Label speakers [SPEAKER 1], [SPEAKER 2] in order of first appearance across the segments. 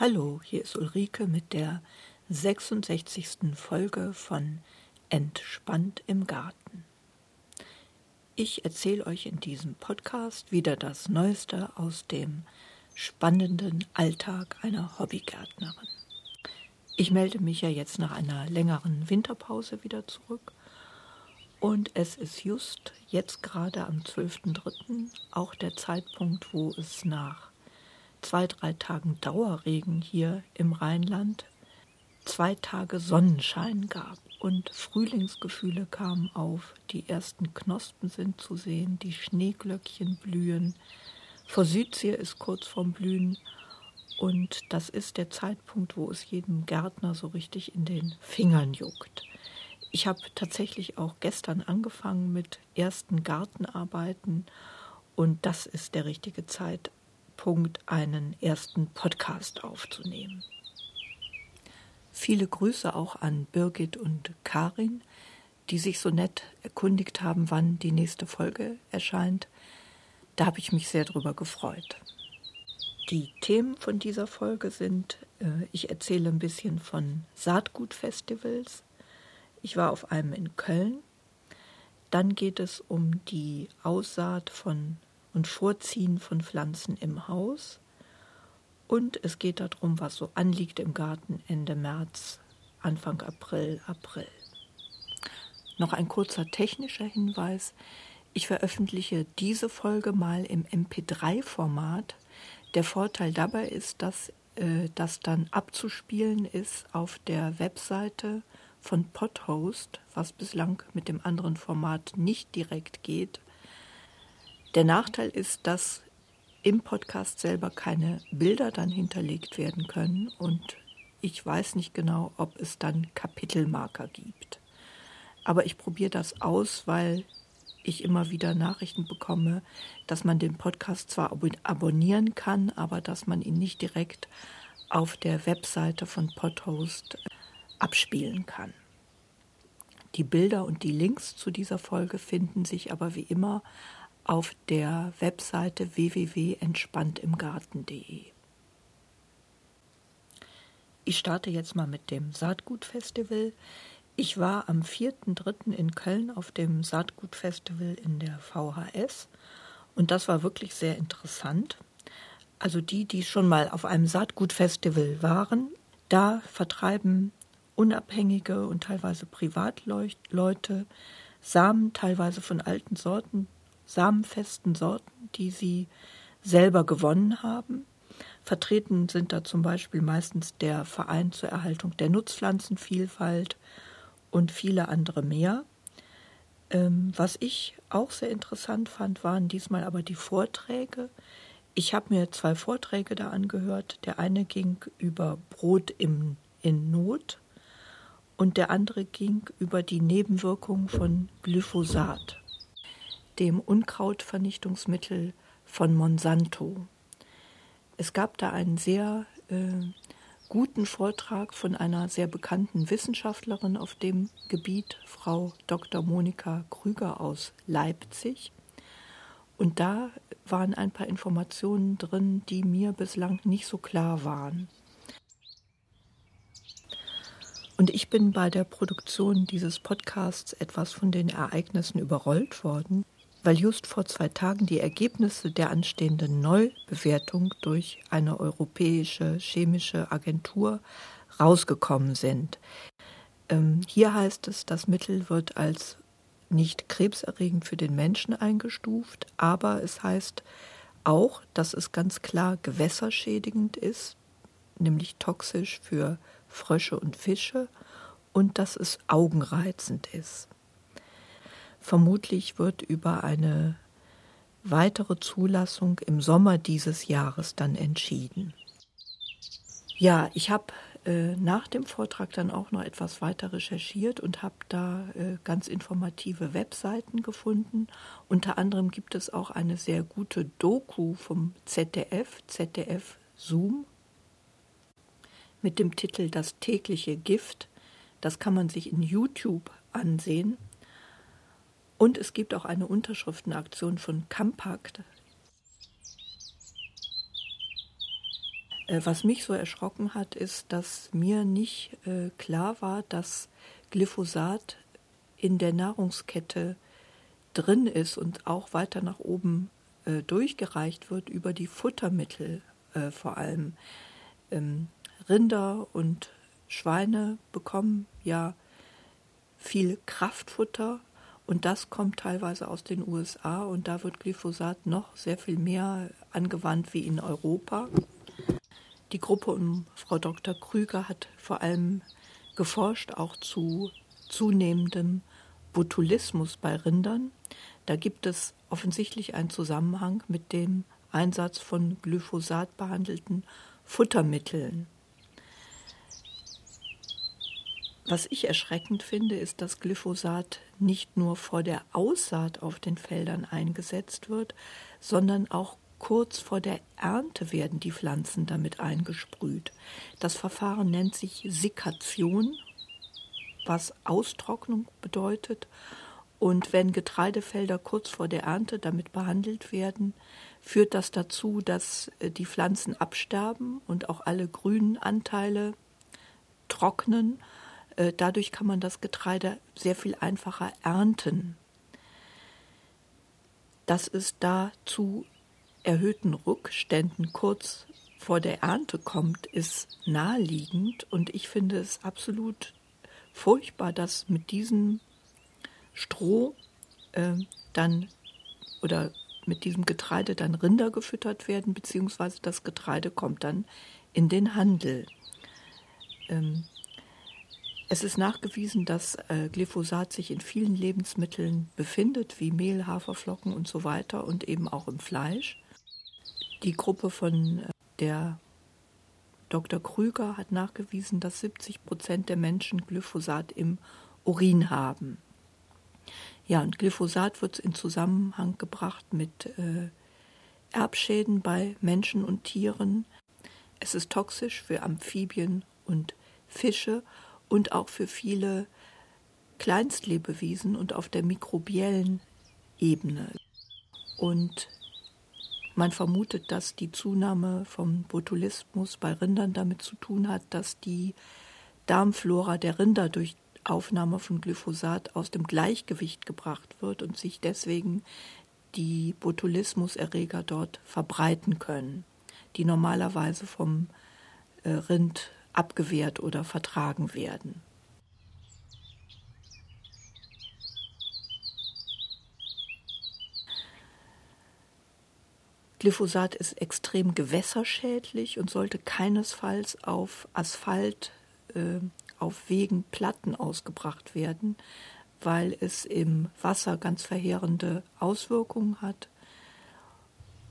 [SPEAKER 1] Hallo, hier ist Ulrike mit der 66. Folge von Entspannt im Garten. Ich erzähle euch in diesem Podcast wieder das Neueste aus dem spannenden Alltag einer Hobbygärtnerin. Ich melde mich ja jetzt nach einer längeren Winterpause wieder zurück und es ist just jetzt gerade am 12.03. auch der Zeitpunkt, wo es nach zwei, drei Tagen Dauerregen hier im Rheinland zwei Tage Sonnenschein gab und Frühlingsgefühle kamen auf, die ersten Knospen sind zu sehen, die Schneeglöckchen blühen, Forsythie ist kurz vorm Blühen und das ist der Zeitpunkt, wo es jedem Gärtner so richtig in den Fingern juckt. Ich habe tatsächlich auch gestern angefangen mit ersten Gartenarbeiten und das ist der richtige Zeitpunkt, einen ersten Podcast aufzunehmen. Viele Grüße auch an Birgit und Karin, die sich so nett erkundigt haben, wann die nächste Folge erscheint. Da habe ich mich sehr drüber gefreut. Die Themen von dieser Folge sind, äh, ich erzähle ein bisschen von Saatgutfestivals, ich war auf einem in Köln. Dann geht es um die Aussaat von und Vorziehen von Pflanzen im Haus. Und es geht darum, was so anliegt im Garten Ende März, Anfang April, April. Noch ein kurzer technischer Hinweis. Ich veröffentliche diese Folge mal im MP3-Format. Der Vorteil dabei ist, dass äh, das dann abzuspielen ist auf der Webseite von Podhost, was bislang mit dem anderen Format nicht direkt geht. Der Nachteil ist, dass im Podcast selber keine Bilder dann hinterlegt werden können und ich weiß nicht genau, ob es dann Kapitelmarker gibt. Aber ich probiere das aus, weil ich immer wieder Nachrichten bekomme, dass man den Podcast zwar abonnieren kann, aber dass man ihn nicht direkt auf der Webseite von Podhost abspielen kann. Die Bilder und die Links zu dieser Folge finden sich aber wie immer auf der Webseite www.entspanntimgarten.de. Ich starte jetzt mal mit dem Saatgutfestival. Ich war am 4.3. in Köln auf dem Saatgutfestival in der VHS und das war wirklich sehr interessant. Also die, die schon mal auf einem Saatgutfestival waren, da vertreiben unabhängige und teilweise Privatleute Samen, teilweise von alten Sorten, samenfesten Sorten, die sie selber gewonnen haben. Vertreten sind da zum Beispiel meistens der Verein zur Erhaltung der Nutzpflanzenvielfalt und viele andere mehr. Ähm, was ich auch sehr interessant fand, waren diesmal aber die Vorträge. Ich habe mir zwei Vorträge da angehört. Der eine ging über Brot im, in Not und der andere ging über die Nebenwirkungen von Glyphosat, dem Unkrautvernichtungsmittel von Monsanto. Es gab da einen sehr äh, guten Vortrag von einer sehr bekannten Wissenschaftlerin auf dem Gebiet, Frau Dr. Monika Krüger aus Leipzig. Und da waren ein paar Informationen drin, die mir bislang nicht so klar waren. Und ich bin bei der Produktion dieses Podcasts etwas von den Ereignissen überrollt worden, weil just vor zwei Tagen die Ergebnisse der anstehenden Neubewertung durch eine europäische chemische Agentur rausgekommen sind. Ähm, hier heißt es, das Mittel wird als nicht krebserregend für den Menschen eingestuft, aber es heißt auch, dass es ganz klar gewässerschädigend ist, nämlich toxisch für Frösche und Fische und dass es augenreizend ist. Vermutlich wird über eine weitere Zulassung im Sommer dieses Jahres dann entschieden. Ja, ich habe äh, nach dem Vortrag dann auch noch etwas weiter recherchiert und habe da äh, ganz informative Webseiten gefunden. Unter anderem gibt es auch eine sehr gute Doku vom ZDF, ZDF Zoom mit dem Titel Das tägliche Gift. Das kann man sich in YouTube ansehen. Und es gibt auch eine Unterschriftenaktion von Compact. Äh, was mich so erschrocken hat, ist, dass mir nicht äh, klar war, dass Glyphosat in der Nahrungskette drin ist und auch weiter nach oben äh, durchgereicht wird über die Futtermittel vor allem. Ähm, Rinder und Schweine bekommen ja viel Kraftfutter und das kommt teilweise aus den USA und da wird Glyphosat noch sehr viel mehr angewandt wie in Europa. Die Gruppe um Frau Dr. Krüger hat vor allem geforscht, auch zu zunehmendem Botulismus bei Rindern. Da gibt es offensichtlich einen Zusammenhang mit dem Einsatz von Glyphosat behandelten Futtermitteln. Was ich erschreckend finde, ist, dass Glyphosat nicht nur vor der Aussaat auf den Feldern eingesetzt wird, sondern auch kurz vor der Ernte werden die Pflanzen damit eingesprüht. Das Verfahren nennt sich Sikation, was Austrocknung bedeutet. Und wenn Getreidefelder kurz vor der Ernte damit behandelt werden, führt das dazu, dass äh, die Pflanzen absterben und auch alle grünen Anteile trocknen dadurch kann man das Getreide sehr viel einfacher ernten. Dass es da zu erhöhten Rückständen kurz vor der Ernte kommt, ist naheliegend und ich finde es absolut furchtbar, dass mit diesem Stroh äh, dann oder mit diesem Getreide dann Rinder gefüttert werden, beziehungsweise das Getreide kommt dann in den Handel. Ähm, es ist nachgewiesen, dass äh, Glyphosat sich in vielen Lebensmitteln befindet, wie Mehl, Haferflocken und so weiter und eben auch im Fleisch. Die Gruppe von äh, der Dr. Krüger hat nachgewiesen, dass 70 Prozent der Menschen Glyphosat im Urin haben. Ja, und Glyphosat wird in Zusammenhang gebracht mit äh, Erbschäden bei Menschen und Tieren. Es ist toxisch für Amphibien und Fische und auch für viele Kleinstlebewesen und auf der mikrobiellen Ebene. Und man vermutet, dass die Zunahme vom Botulismus bei Rindern damit zu tun hat, dass die Darmflora der Rinder durch Aufnahme von Glyphosat aus dem Gleichgewicht gebracht wird und sich deswegen die Botulismuserreger dort verbreiten können, die normalerweise vom äh, Rind abgewehrt oder vertragen werden. Glyphosat ist extrem gewässerschädlich und sollte keinesfalls auf Asphalt, äh, auf Wegen, Platten ausgebracht werden, weil es im Wasser ganz verheerende Auswirkungen hat.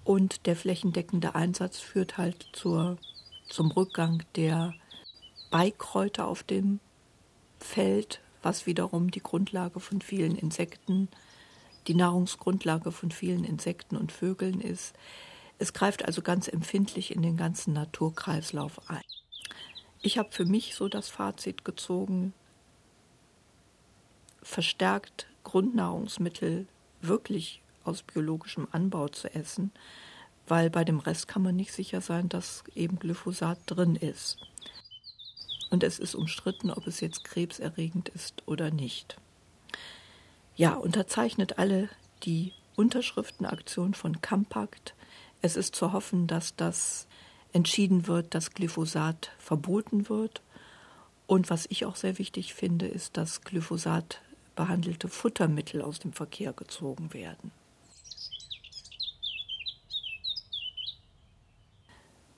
[SPEAKER 1] Und der flächendeckende Einsatz führt halt zur, zum Rückgang der Beikräuter auf dem Feld, was wiederum die Grundlage von vielen Insekten, die Nahrungsgrundlage von vielen Insekten und Vögeln ist. Es greift also ganz empfindlich in den ganzen Naturkreislauf ein. Ich habe für mich so das Fazit gezogen, verstärkt Grundnahrungsmittel wirklich aus biologischem Anbau zu essen, weil bei dem Rest kann man nicht sicher sein, dass eben Glyphosat drin ist. Und es ist umstritten, ob es jetzt krebserregend ist oder nicht. Ja, unterzeichnet alle die Unterschriftenaktion von Campact. Es ist zu hoffen, dass das entschieden wird, dass Glyphosat verboten wird. Und was ich auch sehr wichtig finde, ist, dass Glyphosat behandelte Futtermittel aus dem Verkehr gezogen werden.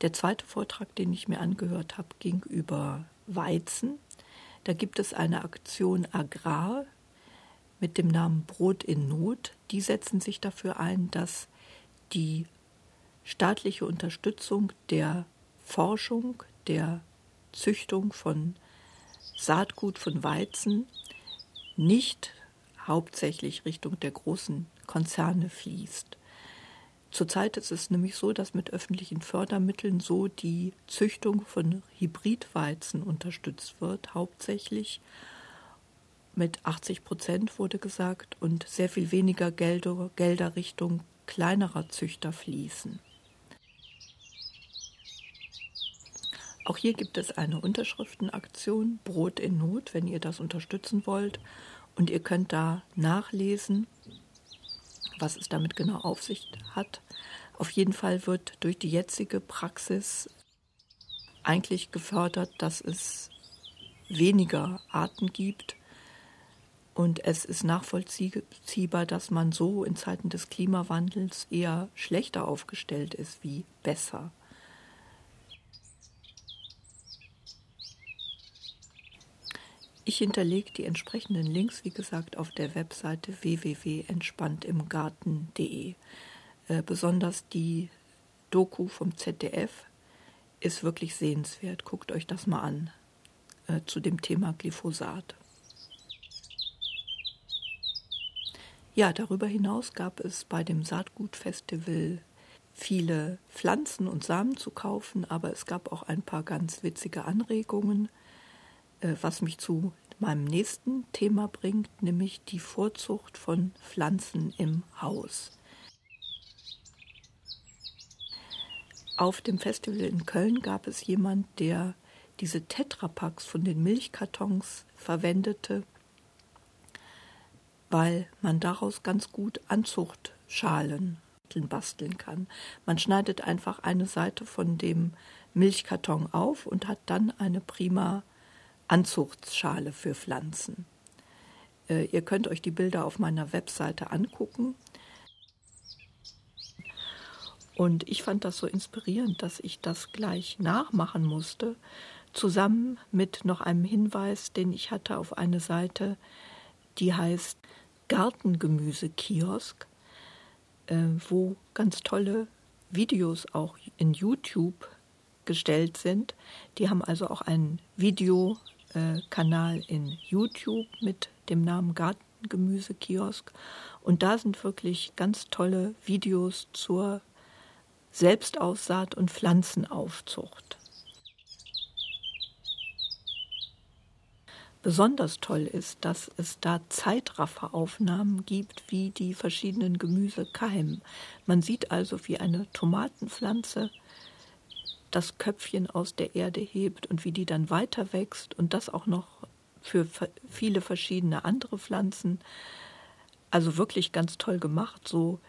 [SPEAKER 1] Der zweite Vortrag, den ich mir angehört habe, ging über Weizen. Da gibt es eine Aktion Agrar mit dem Namen Brot in Not. Die setzen sich dafür ein, dass die staatliche Unterstützung der Forschung, der Züchtung von Saatgut von Weizen nicht hauptsächlich Richtung der großen Konzerne fließt. Zurzeit ist es nämlich so, dass mit öffentlichen Fördermitteln so die Züchtung von Hybridweizen unterstützt wird, hauptsächlich mit 80 Prozent wurde gesagt und sehr viel weniger Gelder, Gelder Richtung kleinerer Züchter fließen. Auch hier gibt es eine Unterschriftenaktion, Brot in Not, wenn ihr das unterstützen wollt. Und ihr könnt da nachlesen, was es damit genau auf sich hat. Auf jeden Fall wird durch die jetzige Praxis eigentlich gefördert, dass es weniger Arten gibt. Und es ist nachvollziehbar, dass man so in Zeiten des Klimawandels eher schlechter aufgestellt ist wie besser. Ich hinterlege die entsprechenden Links, wie gesagt, auf der Webseite www.entspanntimgarten.de. Äh, besonders die Doku vom ZDF ist wirklich sehenswert. Guckt euch das mal an äh, zu dem Thema Glyphosat. Ja, darüber hinaus gab es bei dem Saatgutfestival viele Pflanzen und Samen zu kaufen, aber es gab auch ein paar ganz witzige Anregungen. Äh, was mich zu meinem nächsten Thema bringt, nämlich die Vorzucht von Pflanzen im Haus. Auf dem Festival in Köln gab es jemand, der diese Tetrapacks von den Milchkartons verwendete, weil man daraus ganz gut Anzuchtschalen basteln kann. Man schneidet einfach eine Seite von dem Milchkarton auf und hat dann eine prima Anzuchtschale für Pflanzen. Äh, ihr könnt euch die Bilder auf meiner Webseite angucken. Und ich fand das so inspirierend, dass ich das gleich nachmachen musste, zusammen mit noch einem Hinweis, den ich hatte auf eine Seite, die heißt Gartengemüse-Kiosk, äh, wo ganz tolle Videos auch in YouTube gestellt sind. Die haben also auch einen Video äh, Kanal in YouTube mit dem Namen Gartengemüsekiosk. Und da sind wirklich ganz tolle Videos zur Selbstaussaat und Pflanzenaufzucht. Besonders toll ist, dass es da Zeitrafferaufnahmen gibt, wie die verschiedenen Gemüse keimen. Man sieht also, wie eine Tomatenpflanze das Köpfchen aus der Erde hebt und wie die dann weiter wächst und das auch noch für viele verschiedene andere Pflanzen. Also wirklich ganz toll gemacht, so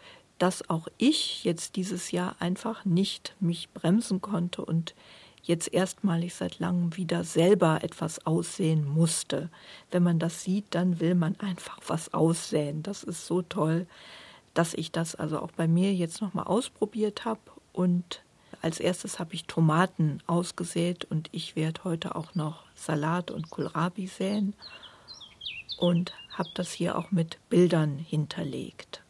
[SPEAKER 1] dass auch ich jetzt dieses Jahr einfach nicht mich bremsen konnte und jetzt erstmalig seit langem wieder selber etwas aussehen musste. Wenn man das sieht, dann will man einfach was aussäen. Das ist so toll, dass ich das also auch bei mir jetzt nochmal ausprobiert habe und als erstes habe ich Tomaten ausgesät und ich werde heute auch noch Salat und Kohlrabi säen und habe das hier auch mit Bildern hinterlegt.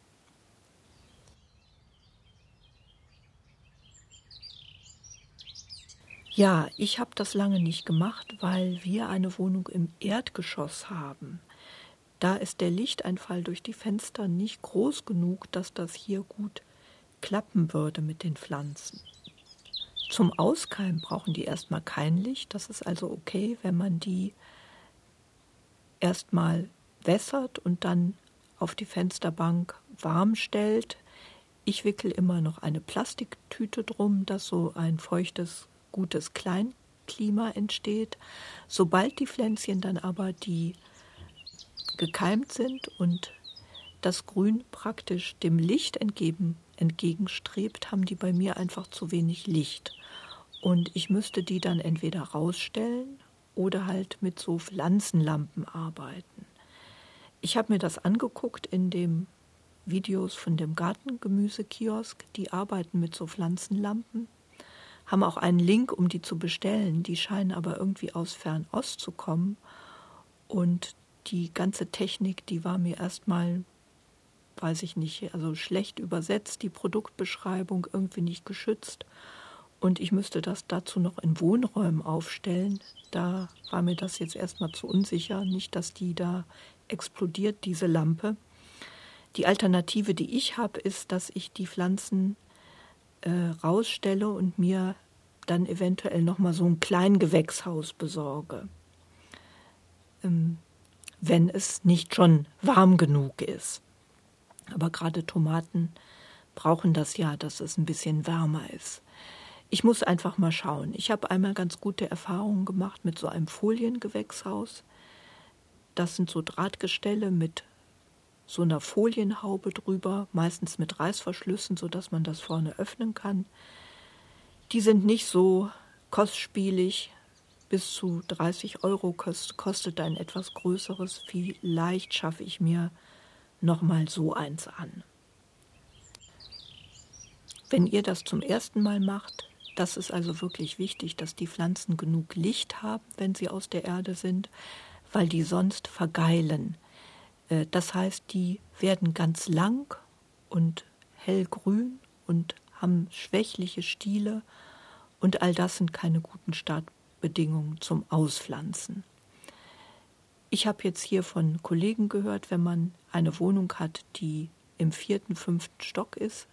[SPEAKER 1] Ja, ich habe das lange nicht gemacht, weil wir eine Wohnung im Erdgeschoss haben. Da ist der Lichteinfall durch die Fenster nicht groß genug, dass das hier gut klappen würde mit den Pflanzen. Zum Auskeimen brauchen die erstmal kein Licht. Das ist also okay, wenn man die erstmal wässert und dann auf die Fensterbank warm stellt. Ich wickel immer noch eine Plastiktüte drum, dass so ein feuchtes, gutes Kleinklima entsteht. Sobald die Pflänzchen dann aber die gekeimt sind und das Grün praktisch dem Licht entgegen, entgegenstrebt, haben die bei mir einfach zu wenig Licht. Und ich müsste die dann entweder rausstellen oder halt mit so Pflanzenlampen arbeiten. Ich habe mir das angeguckt in den Videos von dem Gartengemüsekiosk. Die arbeiten mit so Pflanzenlampen, haben auch einen Link, um die zu bestellen. Die scheinen aber irgendwie aus Fernost zu kommen. Und die ganze Technik, die war mir erstmal, weiß ich nicht, also schlecht übersetzt, die Produktbeschreibung irgendwie nicht geschützt. Und ich müsste das dazu noch in Wohnräumen aufstellen. Da war mir das jetzt erstmal zu unsicher. Nicht, dass die da explodiert, diese Lampe. Die Alternative, die ich habe, ist, dass ich die Pflanzen äh, rausstelle und mir dann eventuell nochmal so ein Kleingewächshaus besorge. Ähm, wenn es nicht schon warm genug ist. Aber gerade Tomaten brauchen das ja, dass es ein bisschen wärmer ist. Ich muss einfach mal schauen. Ich habe einmal ganz gute Erfahrungen gemacht mit so einem Foliengewächshaus. Das sind so Drahtgestelle mit so einer Folienhaube drüber, meistens mit Reißverschlüssen, sodass man das vorne öffnen kann. Die sind nicht so kostspielig. Bis zu 30 Euro kostet ein etwas größeres. Vielleicht schaffe ich mir nochmal so eins an. Wenn ihr das zum ersten Mal macht, das ist also wirklich wichtig, dass die Pflanzen genug Licht haben, wenn sie aus der Erde sind, weil die sonst vergeilen. Äh, das heißt, die werden ganz lang und hellgrün und haben schwächliche Stiele und all das sind keine guten Startbedingungen zum Auspflanzen. Ich habe jetzt hier von Kollegen gehört, wenn man eine Wohnung hat, die im vierten, fünften Stock ist,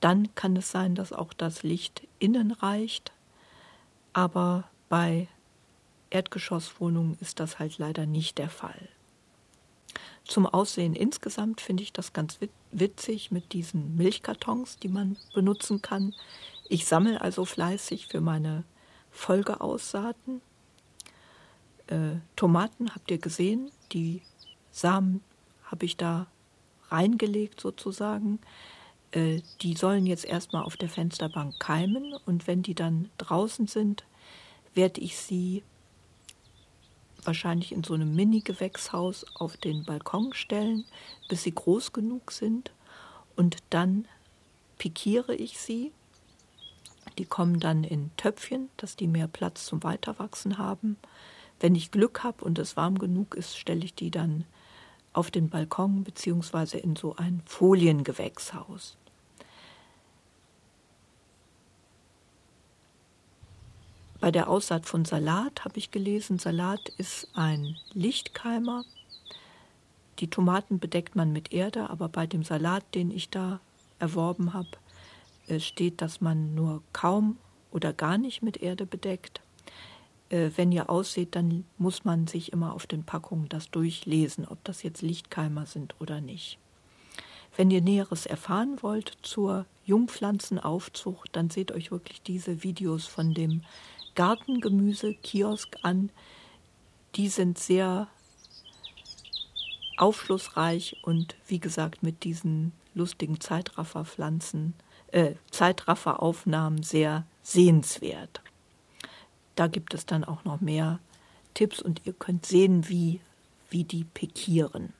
[SPEAKER 1] dann kann es sein, dass auch das Licht innen reicht. Aber bei Erdgeschosswohnungen ist das halt leider nicht der Fall. Zum Aussehen insgesamt finde ich das ganz witzig mit diesen Milchkartons, die man benutzen kann. Ich sammle also fleißig für meine Folgeaussaaten. Äh, Tomaten habt ihr gesehen, die Samen habe ich da reingelegt sozusagen. Äh, die sollen jetzt erstmal auf der Fensterbank keimen und wenn die dann draußen sind, werde ich sie wahrscheinlich in so einem Mini-Gewächshaus auf den Balkon stellen, bis sie groß genug sind und dann pikiere ich sie. Die kommen dann in Töpfchen, dass die mehr Platz zum Weiterwachsen haben. Wenn ich Glück habe und es warm genug ist, stelle ich die dann auf den Balkon bzw. in so ein Foliengewächshaus. Bei der Aussaat von Salat habe ich gelesen, Salat ist ein Lichtkeimer. Die Tomaten bedeckt man mit Erde, aber bei dem Salat, den ich da erworben habe, äh, steht, dass man nur kaum oder gar nicht mit Erde bedeckt. Äh, wenn ihr aussieht, dann muss man sich immer auf den Packungen das durchlesen, ob das jetzt Lichtkeimer sind oder nicht. Wenn ihr Näheres erfahren wollt zur Jungpflanzenaufzucht, dann seht euch wirklich diese Videos von dem Gartengemüse-Kiosk an. Die sind sehr aufschlussreich und wie gesagt mit diesen lustigen Zeitrafferpflanzen, äh, Zeitrafferaufnahmen sehr sehenswert. Da gibt es dann auch noch mehr Tipps und ihr könnt sehen, wie, wie die pikieren.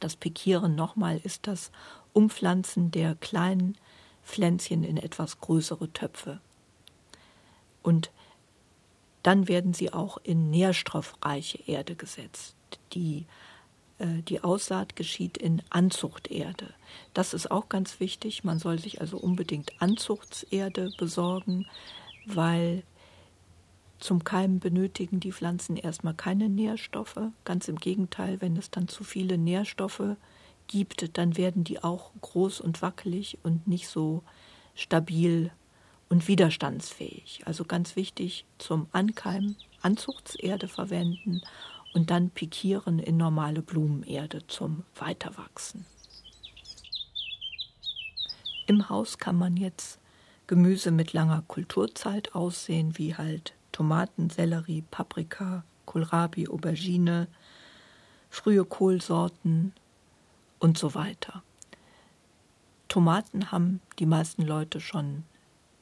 [SPEAKER 1] Das Pikieren nochmal ist das Umpflanzen der kleinen Pflänzchen in etwas größere Töpfe und dann werden sie auch in nährstoffreiche Erde gesetzt. Die, äh, die Aussaat geschieht in Anzuchterde. Das ist auch ganz wichtig. Man soll sich also unbedingt Anzuchtserde besorgen, weil zum Keimen benötigen die Pflanzen erstmal keine Nährstoffe. Ganz im Gegenteil, wenn es dann zu viele Nährstoffe gibt, dann werden die auch groß und wackelig und nicht so stabil und widerstandsfähig. Also ganz wichtig zum Ankeimen Anzuchtserde verwenden und dann pikieren in normale Blumenerde zum Weiterwachsen. Im Haus kann man jetzt Gemüse mit langer Kulturzeit aussehen, wie halt Tomaten, Sellerie, Paprika, Kohlrabi, Aubergine, frühe Kohlsorten und so weiter. Tomaten haben die meisten Leute schon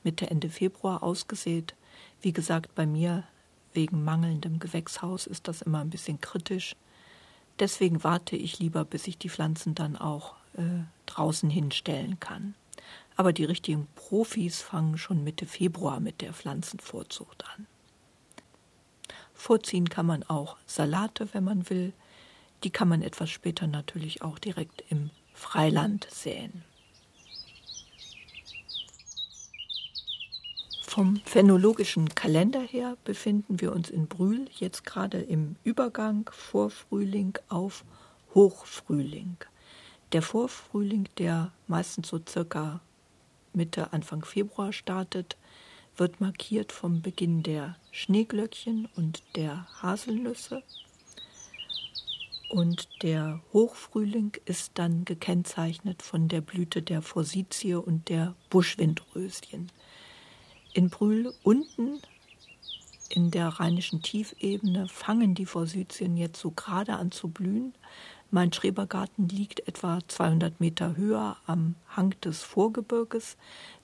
[SPEAKER 1] Mitte, Ende Februar ausgesät. Wie gesagt, bei mir wegen mangelndem Gewächshaus ist das immer ein bisschen kritisch. Deswegen warte ich lieber, bis ich die Pflanzen dann auch äh, draußen hinstellen kann. Aber die richtigen Profis fangen schon Mitte Februar mit der Pflanzenvorzucht an. Vorziehen kann man auch Salate, wenn man will. Die kann man etwas später natürlich auch direkt im Freiland säen. Vom phänologischen Kalender her befinden wir uns in Brühl jetzt gerade im Übergang Vorfrühling auf Hochfrühling. Der Vorfrühling, der meistens so circa Mitte, Anfang Februar startet, wird markiert vom Beginn der Schneeglöckchen und der Haselnüsse. Und der Hochfrühling ist dann gekennzeichnet von der Blüte der Forsythie und der Buschwindröschen. In Brühl unten in der rheinischen Tiefebene fangen die Forsythien jetzt so gerade an zu blühen. Mein Schrebergarten liegt etwa 200 Meter höher am Hang des Vorgebirges.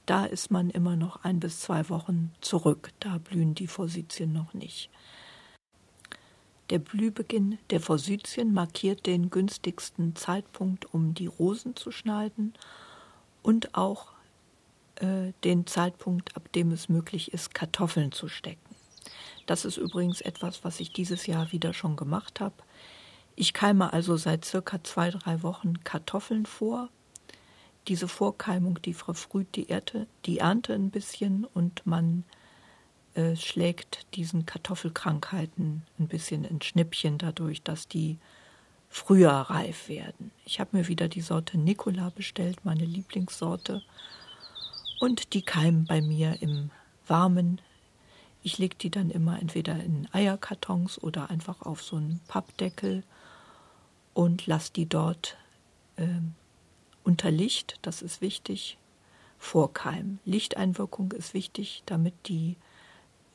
[SPEAKER 1] Da ist man immer noch ein bis zwei Wochen zurück. Da blühen die Forsythien noch nicht. Der Blühbeginn der Forsythien markiert den günstigsten Zeitpunkt, um die Rosen zu schneiden und auch äh, den Zeitpunkt, ab dem es möglich ist, Kartoffeln zu stecken. Das ist übrigens etwas, was ich dieses Jahr wieder schon gemacht habe. Ich keime also seit circa zwei, drei Wochen Kartoffeln vor. Diese Vorkeimung, die verfrüht die, Ernte, die Ernte ein bisschen und man äh, schlägt diesen Kartoffelkrankheiten ein bisschen in Schnippchen dadurch, dass die früher reif werden. Ich habe mir wieder die Sorte Nicola bestellt, meine Lieblingssorte. Und die keimen bei mir im Warmen. Ich lege die dann immer entweder in Eierkartons oder einfach auf so einen Pappdeckel und lasse die dort äh, unter Licht, das ist wichtig, vorkeimen. Lichteinwirkung ist wichtig, damit die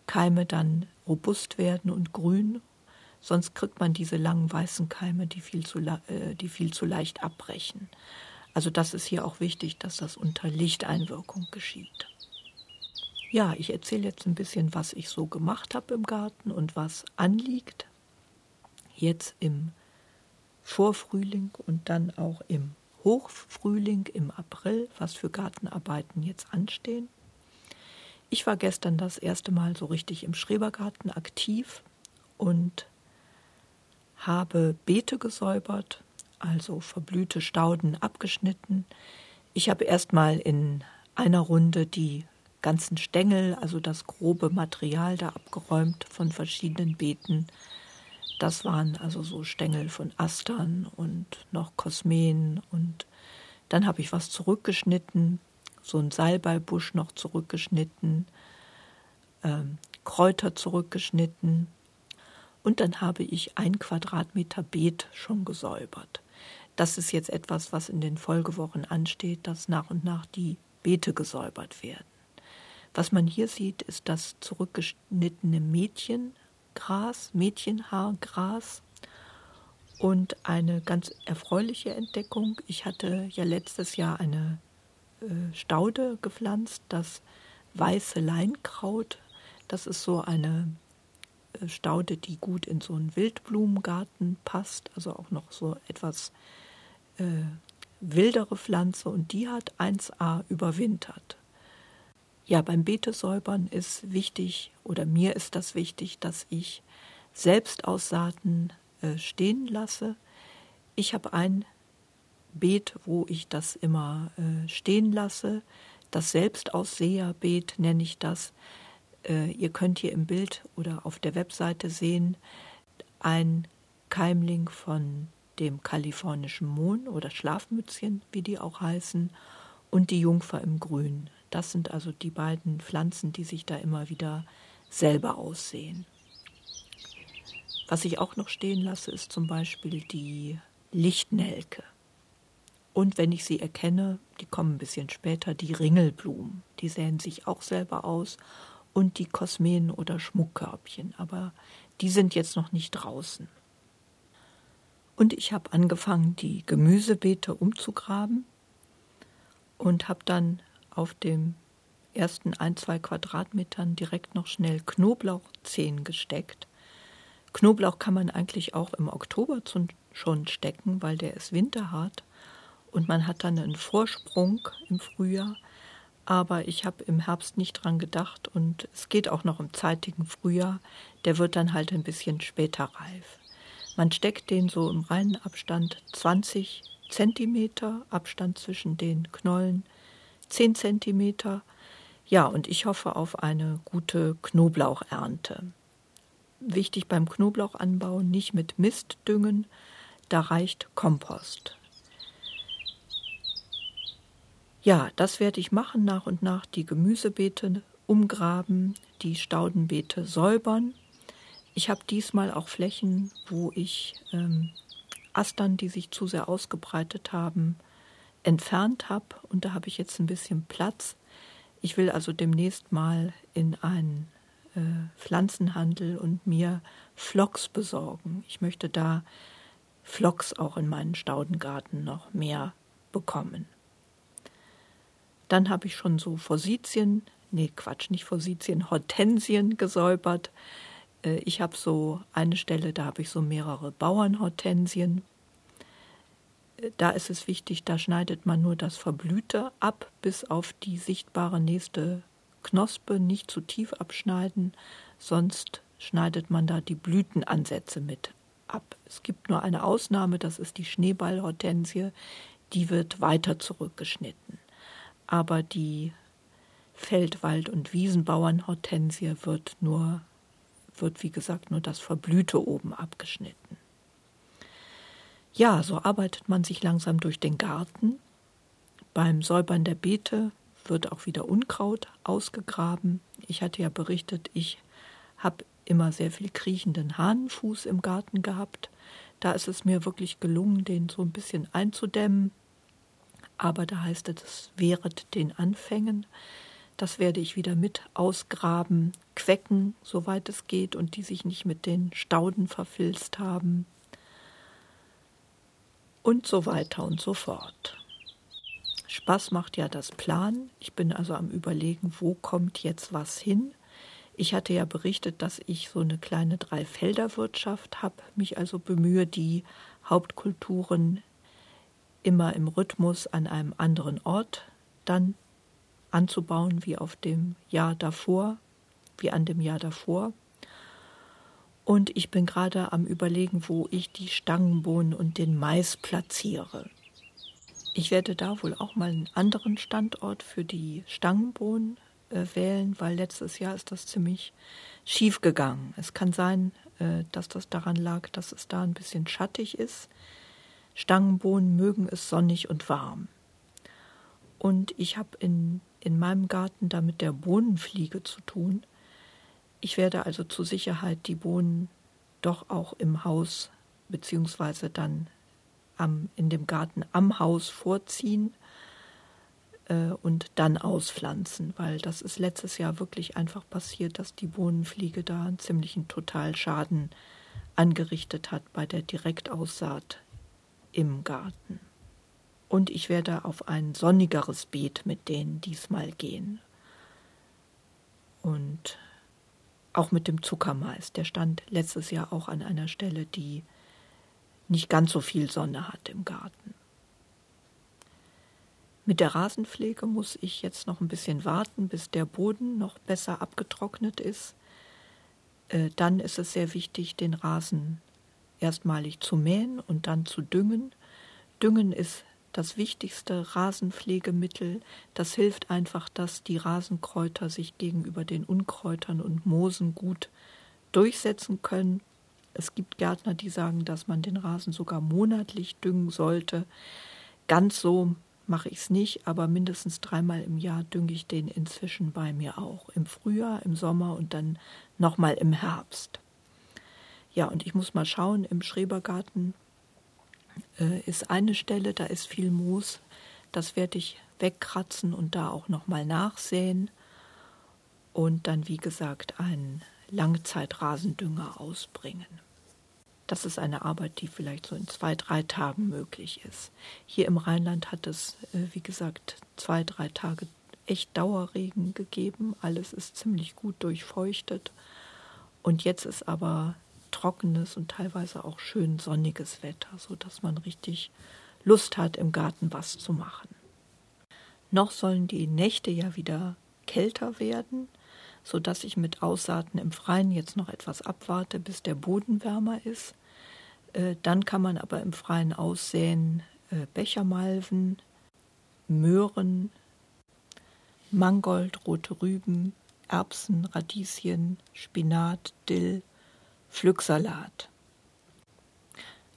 [SPEAKER 1] Keime dann robust werden und grün. Sonst kriegt man diese langen weißen Keime, die viel zu, äh, die viel zu leicht abbrechen. Also das ist hier auch wichtig, dass das unter Lichteinwirkung geschieht. Ja, ich erzähle jetzt ein bisschen, was ich so gemacht habe im Garten und was anliegt. Jetzt im Vorfrühling und dann auch im Hochfrühling im April, was für Gartenarbeiten jetzt anstehen. Ich war gestern das erste Mal so richtig im Schrebergarten aktiv und habe Beete gesäubert, also verblühte Stauden abgeschnitten. Ich habe erstmal in einer Runde die ganzen Stängel, also das grobe Material da abgeräumt von verschiedenen Beeten. Das waren also so Stängel von Astern und noch Kosmeen und dann habe ich was zurückgeschnitten, so ein Salbeibusch noch zurückgeschnitten, ähm, Kräuter zurückgeschnitten und dann habe ich ein Quadratmeter Beet schon gesäubert. Das ist jetzt etwas, was in den Folgewochen ansteht, dass nach und nach die Beete gesäubert werden. Was man hier sieht, ist das zurückgeschnittene Mädchengras, Mädchenhaargras und eine ganz erfreuliche Entdeckung. Ich hatte ja letztes Jahr eine äh, Staude gepflanzt, das weiße Leinkraut. Das ist so eine äh, Staude, die gut in so einen Wildblumengarten passt, also auch noch so etwas äh, wildere Pflanze und die hat 1a überwintert. Ja, beim Beetesäubern ist wichtig, oder mir ist das wichtig, dass ich Selbstaussaaten äh, stehen lasse. Ich habe ein Beet, wo ich das immer äh, stehen lasse. Das Selbstausseherbeet nenne ich das. Äh, ihr könnt hier im Bild oder auf der Webseite sehen, ein Keimling von dem kalifornischen Mohn oder Schlafmützchen, wie die auch heißen, und die Jungfer im Grün. Das sind also die beiden Pflanzen, die sich da immer wieder selber aussehen. Was ich auch noch stehen lasse, ist zum Beispiel die Lichtnelke. Und wenn ich sie erkenne, die kommen ein bisschen später, die Ringelblumen. Die säen sich auch selber aus. Und die Kosmeen oder Schmuckkörbchen. Aber die sind jetzt noch nicht draußen. Und ich habe angefangen, die Gemüsebeete umzugraben und habe dann auf dem ersten ein, zwei Quadratmetern direkt noch schnell Knoblauchzehen gesteckt. Knoblauch kann man eigentlich auch im Oktober schon stecken, weil der ist winterhart und man hat dann einen Vorsprung im Frühjahr. Aber ich habe im Herbst nicht dran gedacht und es geht auch noch im zeitigen Frühjahr. Der wird dann halt ein bisschen später reif. Man steckt den so im reinen Abstand 20 Zentimeter, Abstand zwischen den Knollen 10 Zentimeter. Ja, und ich hoffe auf eine gute Knoblauchernte. Wichtig beim Knoblauchanbau nicht mit Mist düngen, da reicht Kompost. Ja, das werde ich machen, nach und nach die Gemüsebeete umgraben, die Staudenbeete säubern. Ich habe diesmal auch Flächen, wo ich ähm, Astern, die sich zu sehr ausgebreitet haben, entfernt habe. Und da habe ich jetzt ein bisschen Platz. Ich will also demnächst mal in einen äh, Pflanzenhandel und mir Flocks besorgen. Ich möchte da Flocks auch in meinen Staudengarten noch mehr bekommen. Dann habe ich schon so Forsythien, nee, Quatsch, nicht Forsythien, Hortensien gesäubert. Äh, ich habe so eine Stelle, da habe ich so mehrere Bauernhortensien. Äh, da ist es wichtig, da schneidet man nur das Verblühte ab, bis auf die sichtbare nächste Knospe, nicht zu tief abschneiden, sonst schneidet man da die Blütenansätze mit ab. Es gibt nur eine Ausnahme, das ist die Schneeballhortensie, die wird weiter zurückgeschnitten. Aber die Feldwald- und Wiesenbauernhortensie wird nur, wird wie gesagt nur das Verblühte oben abgeschnitten. Ja, so arbeitet man sich langsam durch den Garten. Beim Säubern der Beete wird auch wieder Unkraut ausgegraben. Ich hatte ja berichtet, ich habe immer sehr viel kriechenden Hahnenfuß im Garten gehabt. Da ist es mir wirklich gelungen, den so ein bisschen einzudämmen. Aber da heißt es, wehret den Anfängen. Das werde ich wieder mit ausgraben, quecken, soweit es geht, und die sich nicht mit den Stauden verfilzt haben. Und so weiter und so fort. Spaß macht ja das Plan. Ich bin also am Überlegen, wo kommt jetzt was hin. Ich hatte ja berichtet, dass ich so eine kleine Dreifelderwirtschaft habe, mich also bemühe, die Hauptkulturen immer im Rhythmus an einem anderen Ort dann anzubauen, wie auf dem Jahr davor, wie an dem Jahr davor. Und ich bin gerade am Überlegen, wo ich die Stangenbohnen und den Mais platziere. Ich werde da wohl auch mal einen anderen Standort für die Stangenbohnen äh, wählen, weil letztes Jahr ist das ziemlich schief gegangen. Es kann sein, äh, dass das daran lag, dass es da ein bisschen schattig ist. Stangenbohnen mögen es sonnig und warm. Und ich habe in, in meinem Garten da mit der Bohnenfliege zu tun. Ich werde also zur Sicherheit die Bohnen doch auch im Haus beziehungsweise dann am, in dem Garten am Haus vorziehen äh, und dann auspflanzen, weil das ist letztes Jahr wirklich einfach passiert, dass die Bohnenfliege da einen ziemlichen Totalschaden angerichtet hat bei der Direktaussaat im Garten. Und ich werde auf ein sonnigeres Beet mit denen diesmal gehen. Und auch mit dem Zuckermais. Der stand letztes Jahr auch an einer Stelle, die nicht ganz so viel Sonne hat im Garten. Mit der Rasenpflege muss ich jetzt noch ein bisschen warten, bis der Boden noch besser abgetrocknet ist. Äh, dann ist es sehr wichtig, den Rasen erstmalig zu mähen und dann zu düngen. Düngen ist das wichtigste Rasenpflegemittel. Das hilft einfach, dass die Rasenkräuter sich gegenüber den Unkräutern und Moosen gut durchsetzen können. Es gibt Gärtner, die sagen, dass man den Rasen sogar monatlich düngen sollte. Ganz so mache ich es nicht, aber mindestens dreimal im Jahr dünge ich den inzwischen bei mir auch. Im Frühjahr, im Sommer und dann nochmal im Herbst. Ja, und ich muss mal schauen, im Schrebergarten ist eine Stelle, da ist viel Moos. Das werde ich wegkratzen und da auch nochmal nachsäen. Und dann, wie gesagt, einen Langzeitrasendünger ausbringen. Das ist eine Arbeit, die vielleicht so in zwei, drei Tagen möglich ist. Hier im Rheinland hat es, äh, wie gesagt, zwei, drei Tage echt Dauerregen gegeben. Alles ist ziemlich gut durchfeuchtet. Und jetzt ist aber trockenes und teilweise auch schön sonniges Wetter, sodass man richtig Lust hat, im Garten was zu machen. Noch sollen die Nächte ja wieder kälter werden sodass ich mit Aussaaten im Freien jetzt noch etwas abwarte, bis der Boden wärmer ist. Äh, dann kann man aber im Freien aussäen äh, Bechermalven, Möhren, Mangold, rote Rüben, Erbsen, Radieschen, Spinat, Dill, Pflücksalat.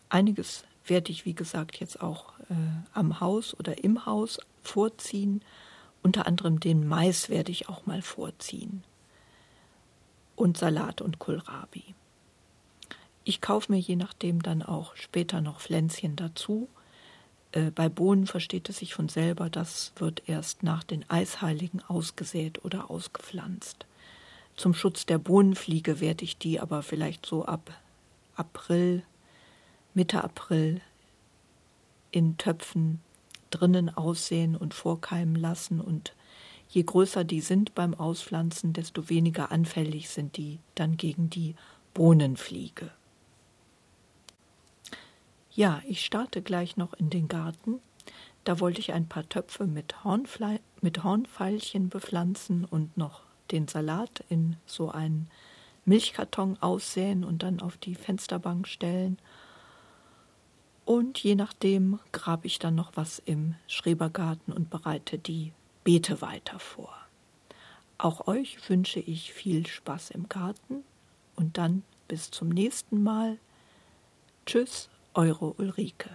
[SPEAKER 1] Einiges werde ich, wie gesagt, jetzt auch äh, am Haus oder im Haus vorziehen. Unter anderem den Mais werde ich auch mal vorziehen und Salat und Kohlrabi. Ich kaufe mir je nachdem dann auch später noch Pflänzchen dazu. Äh, bei Bohnen versteht es sich von selber, das wird erst nach den Eisheiligen ausgesät oder ausgepflanzt. Zum Schutz der Bohnenfliege werde ich die aber vielleicht so ab April, Mitte April in Töpfen drinnen aussehen und vorkeimen lassen und je größer die sind beim Auspflanzen, desto weniger anfällig sind die dann gegen die Bohnenfliege. Ja, ich starte gleich noch in den Garten. Da wollte ich ein paar Töpfe mit, Hornfle mit Hornfeilchen bepflanzen und noch den Salat in so einen Milchkarton aussäen und dann auf die Fensterbank stellen. Und je nachdem grabe ich dann noch was im Schrebergarten und bereite die Beete weiter vor. Auch euch wünsche ich viel Spaß im Garten und dann bis zum nächsten Mal. Tschüss, eure Ulrike.